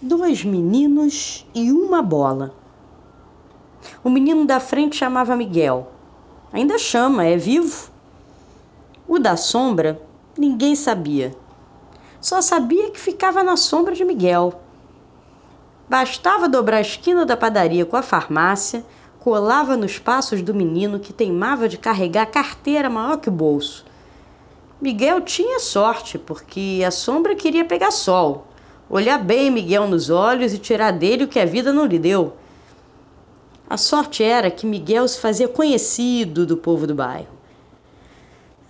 dois meninos e uma bola. O menino da frente chamava Miguel. Ainda chama, é vivo. O da sombra, ninguém sabia. Só sabia que ficava na sombra de Miguel. Bastava dobrar a esquina da padaria com a farmácia, colava nos passos do menino que teimava de carregar carteira maior que o bolso. Miguel tinha sorte, porque a sombra queria pegar sol olhar bem Miguel nos olhos e tirar dele o que a vida não lhe deu. A sorte era que Miguel se fazia conhecido do povo do bairro.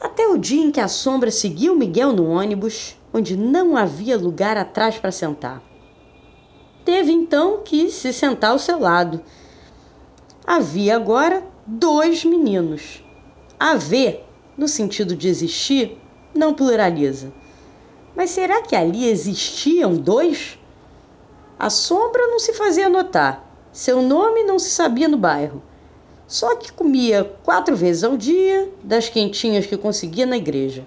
Até o dia em que a sombra seguiu Miguel no ônibus, onde não havia lugar atrás para sentar. Teve então que se sentar ao seu lado. Havia agora dois meninos. Haver, no sentido de existir, não pluraliza. Mas será que ali existiam dois? A sombra não se fazia notar, seu nome não se sabia no bairro. Só que comia quatro vezes ao dia das quentinhas que conseguia na igreja.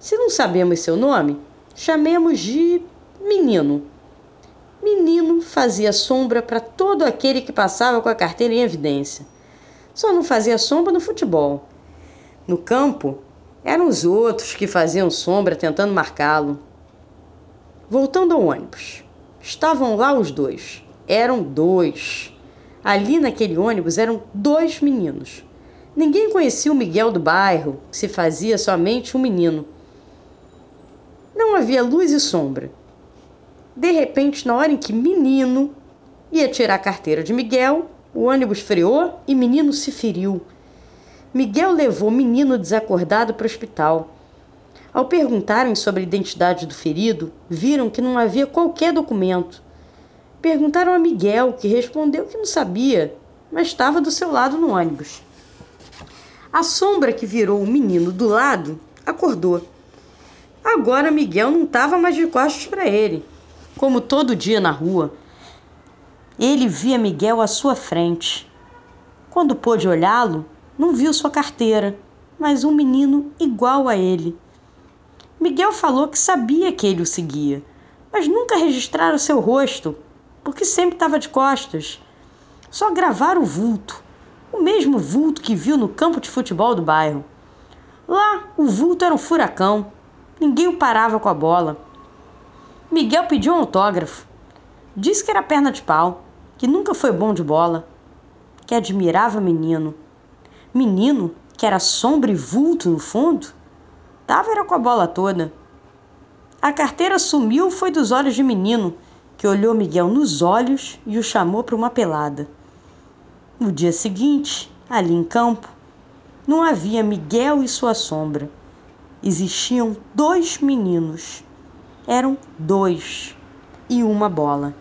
Se não sabemos seu nome, chamemos de menino. Menino fazia sombra para todo aquele que passava com a carteira em evidência. Só não fazia sombra no futebol. No campo, eram os outros que faziam sombra tentando marcá-lo. Voltando ao ônibus. Estavam lá os dois. Eram dois. Ali naquele ônibus eram dois meninos. Ninguém conhecia o Miguel do bairro, que se fazia somente um menino. Não havia luz e sombra. De repente, na hora em que menino ia tirar a carteira de Miguel, o ônibus freou e menino se feriu. Miguel levou o menino desacordado para o hospital. Ao perguntarem sobre a identidade do ferido, viram que não havia qualquer documento. Perguntaram a Miguel, que respondeu que não sabia, mas estava do seu lado no ônibus. A sombra que virou o menino do lado acordou. Agora Miguel não estava mais de costas para ele, como todo dia na rua. Ele via Miguel à sua frente. Quando pôde olhá-lo, não viu sua carteira, mas um menino igual a ele. Miguel falou que sabia que ele o seguia, mas nunca registraram seu rosto, porque sempre estava de costas. Só gravaram o vulto, o mesmo vulto que viu no campo de futebol do bairro. Lá, o vulto era um furacão. Ninguém o parava com a bola. Miguel pediu um autógrafo. Disse que era perna de pau, que nunca foi bom de bola, que admirava o menino Menino, que era sombra e vulto no fundo, tava era com a bola toda. A carteira sumiu foi dos olhos de menino, que olhou Miguel nos olhos e o chamou para uma pelada. No dia seguinte, ali em campo, não havia Miguel e sua sombra. Existiam dois meninos. Eram dois e uma bola.